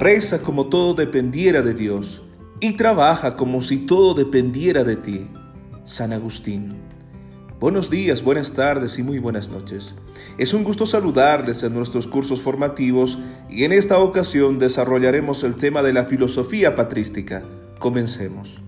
Reza como todo dependiera de Dios y trabaja como si todo dependiera de ti. San Agustín. Buenos días, buenas tardes y muy buenas noches. Es un gusto saludarles en nuestros cursos formativos y en esta ocasión desarrollaremos el tema de la filosofía patrística. Comencemos.